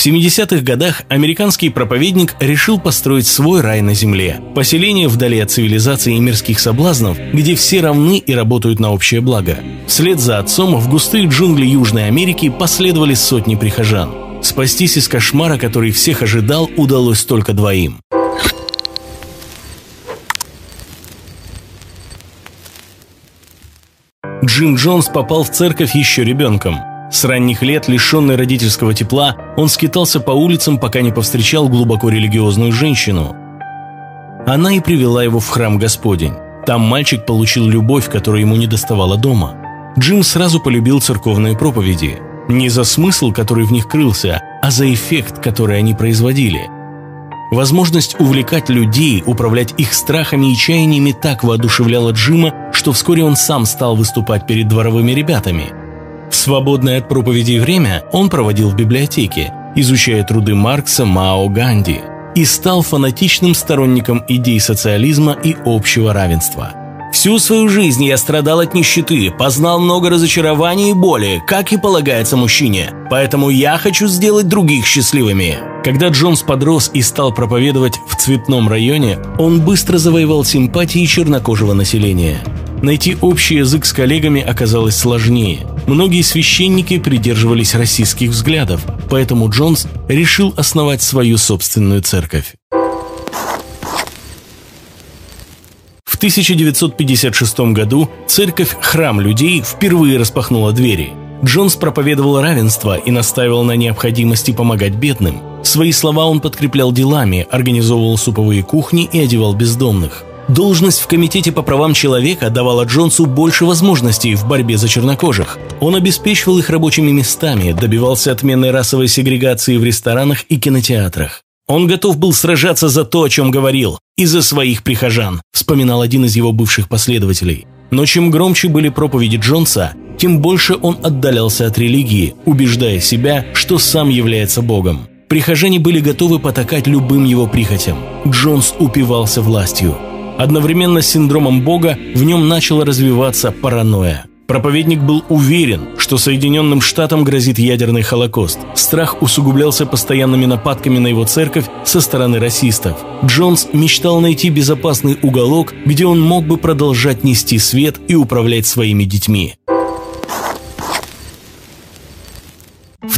В 70-х годах американский проповедник решил построить свой рай на земле. Поселение вдали от цивилизации и мирских соблазнов, где все равны и работают на общее благо. Вслед за отцом в густые джунгли Южной Америки последовали сотни прихожан. Спастись из кошмара, который всех ожидал, удалось только двоим. Джим Джонс попал в церковь еще ребенком. С ранних лет, лишенный родительского тепла, он скитался по улицам, пока не повстречал глубоко религиозную женщину. Она и привела его в храм Господень. Там мальчик получил любовь, которую ему не доставало дома. Джим сразу полюбил церковные проповеди. Не за смысл, который в них крылся, а за эффект, который они производили. Возможность увлекать людей, управлять их страхами и чаяниями так воодушевляла Джима, что вскоре он сам стал выступать перед дворовыми ребятами – в свободное от проповедей время он проводил в библиотеке, изучая труды Маркса, Мао, Ганди, и стал фанатичным сторонником идей социализма и общего равенства. Всю свою жизнь я страдал от нищеты, познал много разочарований и боли, как и полагается мужчине. Поэтому я хочу сделать других счастливыми. Когда Джонс подрос и стал проповедовать в цветном районе, он быстро завоевал симпатии чернокожего населения. Найти общий язык с коллегами оказалось сложнее. Многие священники придерживались российских взглядов, поэтому Джонс решил основать свою собственную церковь. В 1956 году церковь «Храм людей» впервые распахнула двери. Джонс проповедовал равенство и настаивал на необходимости помогать бедным. Свои слова он подкреплял делами, организовывал суповые кухни и одевал бездомных. Должность в Комитете по правам человека давала Джонсу больше возможностей в борьбе за чернокожих. Он обеспечивал их рабочими местами, добивался отмены расовой сегрегации в ресторанах и кинотеатрах. Он готов был сражаться за то, о чем говорил, и за своих прихожан, вспоминал один из его бывших последователей. Но чем громче были проповеди Джонса, тем больше он отдалялся от религии, убеждая себя, что сам является Богом. Прихожане были готовы потакать любым его прихотям. Джонс упивался властью. Одновременно с синдромом Бога в нем начала развиваться паранойя. Проповедник был уверен, что Соединенным Штатам грозит ядерный холокост. Страх усугублялся постоянными нападками на его церковь со стороны расистов. Джонс мечтал найти безопасный уголок, где он мог бы продолжать нести свет и управлять своими детьми.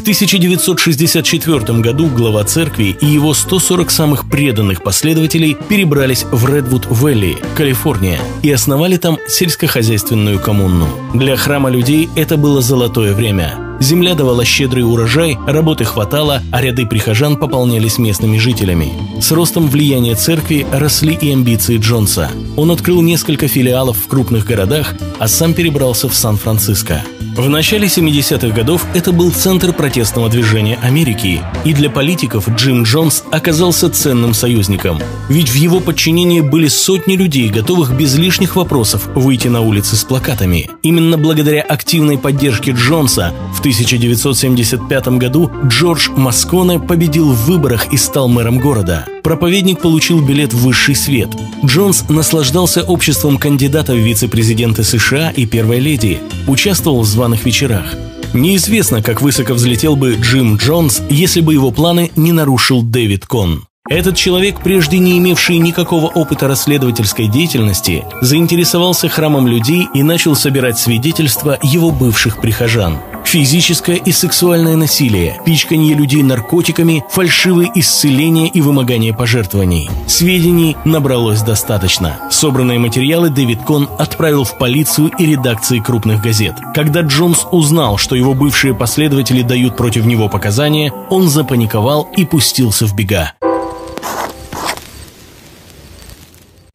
1964 году глава церкви и его 140 самых преданных последователей перебрались в Редвуд-Вэлли, Калифорния, и основали там сельскохозяйственную коммуну. Для храма людей это было золотое время. Земля давала щедрый урожай, работы хватало, а ряды прихожан пополнялись местными жителями. С ростом влияния церкви росли и амбиции Джонса. Он открыл несколько филиалов в крупных городах, а сам перебрался в Сан-Франциско. В начале 70-х годов это был центр протестного движения Америки, и для политиков Джим Джонс оказался ценным союзником. Ведь в его подчинении были сотни людей, готовых без лишних вопросов выйти на улицы с плакатами. Именно благодаря активной поддержке Джонса в 1975 году Джордж Масконе победил в выборах и стал мэром города. Проповедник получил билет в высший свет. Джонс наслаждался обществом кандидата в вице-президенты США и первой леди, участвовал в званых вечерах. Неизвестно, как высоко взлетел бы Джим Джонс, если бы его планы не нарушил Дэвид Кон. Этот человек, прежде не имевший никакого опыта расследовательской деятельности, заинтересовался храмом людей и начал собирать свидетельства его бывших прихожан. Физическое и сексуальное насилие, пичканье людей наркотиками, фальшивые исцеления и вымогание пожертвований. Сведений набралось достаточно. Собранные материалы Дэвид Кон отправил в полицию и редакции крупных газет. Когда Джонс узнал, что его бывшие последователи дают против него показания, он запаниковал и пустился в бега.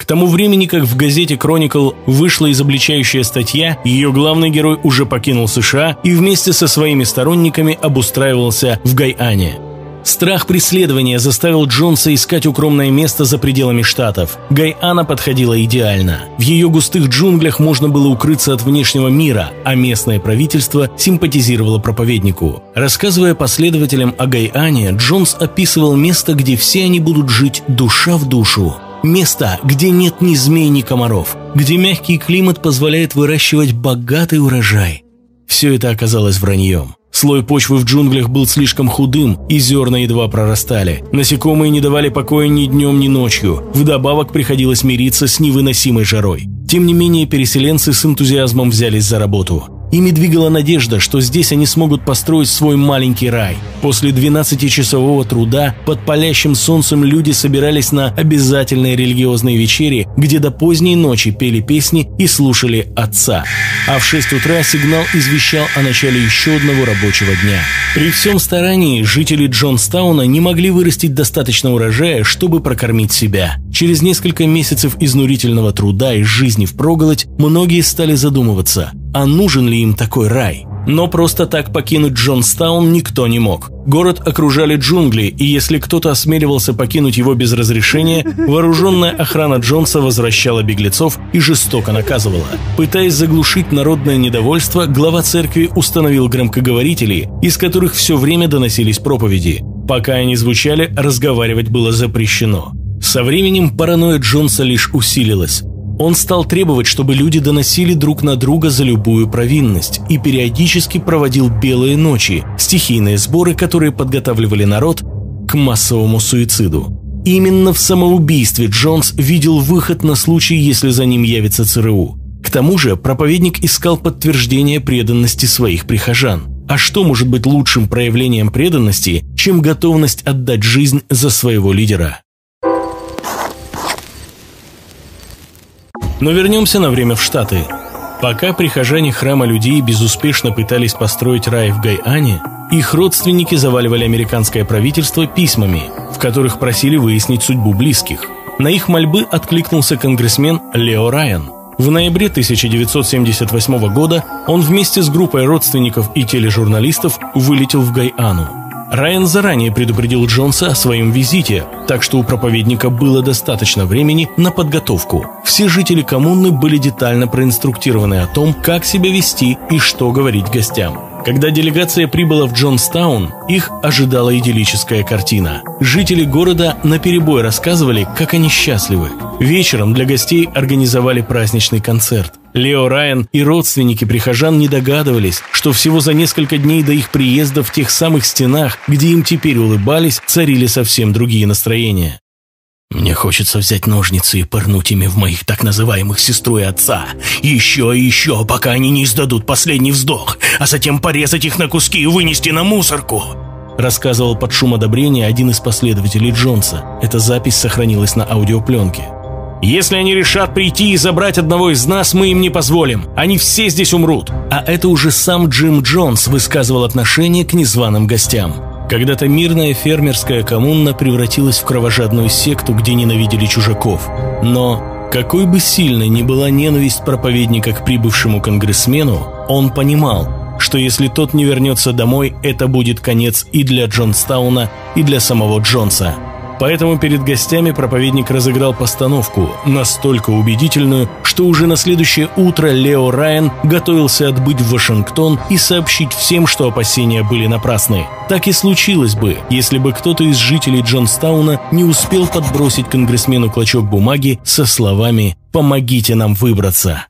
Тому времени, как в газете «Кроникл» вышла изобличающая статья, ее главный герой уже покинул США и вместе со своими сторонниками обустраивался в Гайане. Страх преследования заставил Джонса искать укромное место за пределами штатов. Гайана подходила идеально. В ее густых джунглях можно было укрыться от внешнего мира, а местное правительство симпатизировало проповеднику. Рассказывая последователям о Гайане, Джонс описывал место, где все они будут жить душа в душу. Место, где нет ни змей, ни комаров, где мягкий климат позволяет выращивать богатый урожай. Все это оказалось враньем. Слой почвы в джунглях был слишком худым, и зерна едва прорастали. Насекомые не давали покоя ни днем, ни ночью. Вдобавок приходилось мириться с невыносимой жарой. Тем не менее, переселенцы с энтузиазмом взялись за работу. Ими двигала надежда, что здесь они смогут построить свой маленький рай. После 12-часового труда под палящим солнцем люди собирались на обязательные религиозные вечери, где до поздней ночи пели песни и слушали отца. А в 6 утра сигнал извещал о начале еще одного рабочего дня. При всем старании жители Джонстауна не могли вырастить достаточно урожая, чтобы прокормить себя. Через несколько месяцев изнурительного труда и жизни в проголодь многие стали задумываться – а нужен ли им такой рай. Но просто так покинуть Джонстаун никто не мог. Город окружали джунгли, и если кто-то осмеливался покинуть его без разрешения, вооруженная охрана Джонса возвращала беглецов и жестоко наказывала. Пытаясь заглушить народное недовольство, глава церкви установил громкоговорители, из которых все время доносились проповеди. Пока они звучали, разговаривать было запрещено. Со временем паранойя Джонса лишь усилилась. Он стал требовать, чтобы люди доносили друг на друга за любую провинность и периодически проводил белые ночи, стихийные сборы, которые подготавливали народ к массовому суициду. Именно в самоубийстве Джонс видел выход на случай, если за ним явится ЦРУ. К тому же проповедник искал подтверждение преданности своих прихожан. А что может быть лучшим проявлением преданности, чем готовность отдать жизнь за своего лидера? Но вернемся на время в Штаты. Пока прихожане храма людей безуспешно пытались построить рай в Гайане, их родственники заваливали американское правительство письмами, в которых просили выяснить судьбу близких. На их мольбы откликнулся конгрессмен Лео Райан. В ноябре 1978 года он вместе с группой родственников и тележурналистов вылетел в Гайану. Райан заранее предупредил Джонса о своем визите, так что у проповедника было достаточно времени на подготовку. Все жители коммуны были детально проинструктированы о том, как себя вести и что говорить гостям. Когда делегация прибыла в Джонстаун, их ожидала идиллическая картина. Жители города наперебой рассказывали, как они счастливы. Вечером для гостей организовали праздничный концерт. Лео Райан и родственники прихожан не догадывались, что всего за несколько дней до их приезда в тех самых стенах, где им теперь улыбались, царили совсем другие настроения. Мне хочется взять ножницы и пырнуть ими в моих так называемых сестру и отца. Еще и еще, пока они не издадут последний вздох, а затем порезать их на куски и вынести на мусорку. Рассказывал под шум одобрения один из последователей Джонса. Эта запись сохранилась на аудиопленке. Если они решат прийти и забрать одного из нас, мы им не позволим. Они все здесь умрут. А это уже сам Джим Джонс высказывал отношение к незваным гостям. Когда-то мирная фермерская коммуна превратилась в кровожадную секту, где ненавидели чужаков. Но какой бы сильной ни была ненависть проповедника к прибывшему конгрессмену, он понимал, что если тот не вернется домой, это будет конец и для Джонстауна, и для самого Джонса – Поэтому перед гостями проповедник разыграл постановку, настолько убедительную, что уже на следующее утро Лео Райан готовился отбыть в Вашингтон и сообщить всем, что опасения были напрасны. Так и случилось бы, если бы кто-то из жителей Джонстауна не успел подбросить конгрессмену клочок бумаги со словами «Помогите нам выбраться».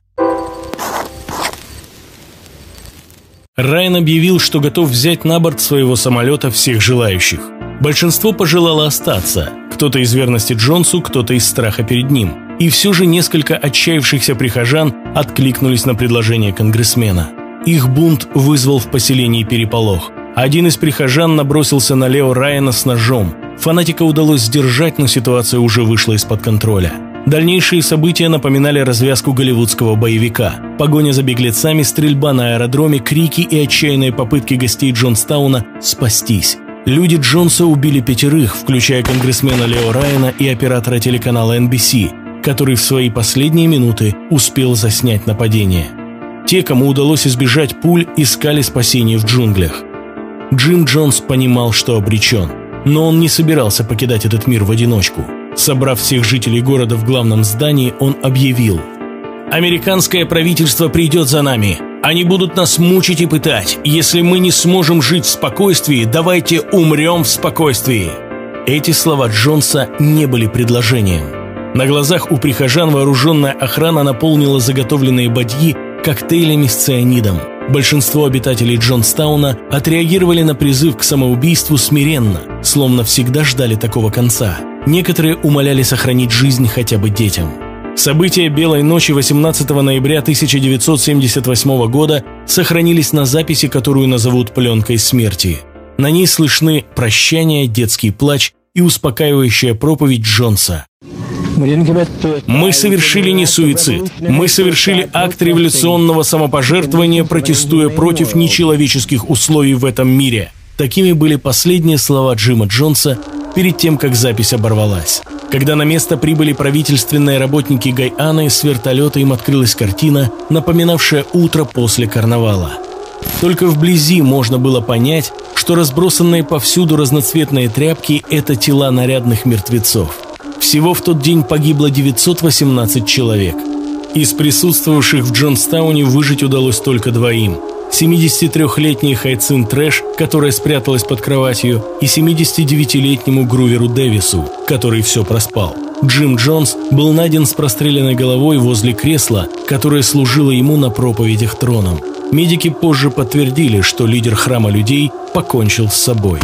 Райан объявил, что готов взять на борт своего самолета всех желающих. Большинство пожелало остаться, кто-то из верности Джонсу, кто-то из страха перед ним. И все же несколько отчаявшихся прихожан откликнулись на предложение конгрессмена. Их бунт вызвал в поселении переполох. Один из прихожан набросился на Лео Райана с ножом. Фанатика удалось сдержать, но ситуация уже вышла из-под контроля. Дальнейшие события напоминали развязку голливудского боевика. Погоня за беглецами, стрельба на аэродроме, крики и отчаянные попытки гостей Джонстауна спастись. Люди Джонса убили пятерых, включая конгрессмена Лео Райана и оператора телеканала NBC, который в свои последние минуты успел заснять нападение. Те, кому удалось избежать пуль, искали спасение в джунглях. Джим Джонс понимал, что обречен, но он не собирался покидать этот мир в одиночку. Собрав всех жителей города в главном здании, он объявил «Американское правительство придет за нами. Они будут нас мучить и пытать. Если мы не сможем жить в спокойствии, давайте умрем в спокойствии». Эти слова Джонса не были предложением. На глазах у прихожан вооруженная охрана наполнила заготовленные бадьи коктейлями с цианидом. Большинство обитателей Джонстауна отреагировали на призыв к самоубийству смиренно, словно всегда ждали такого конца. Некоторые умоляли сохранить жизнь хотя бы детям. События «Белой ночи» 18 ноября 1978 года сохранились на записи, которую назовут «пленкой смерти». На ней слышны прощание, детский плач и успокаивающая проповедь Джонса. Мы совершили не суицид. Мы совершили акт революционного самопожертвования, протестуя против нечеловеческих условий в этом мире. Такими были последние слова Джима Джонса перед тем, как запись оборвалась. Когда на место прибыли правительственные работники Гайаны, с вертолета им открылась картина, напоминавшая утро после карнавала. Только вблизи можно было понять, что разбросанные повсюду разноцветные тряпки – это тела нарядных мертвецов. Всего в тот день погибло 918 человек. Из присутствовавших в Джонстауне выжить удалось только двоим – 73-летний Хайцин Трэш, которая спряталась под кроватью, и 79-летнему Груверу Дэвису, который все проспал. Джим Джонс был найден с простреленной головой возле кресла, которое служило ему на проповедях троном. Медики позже подтвердили, что лидер храма людей покончил с собой.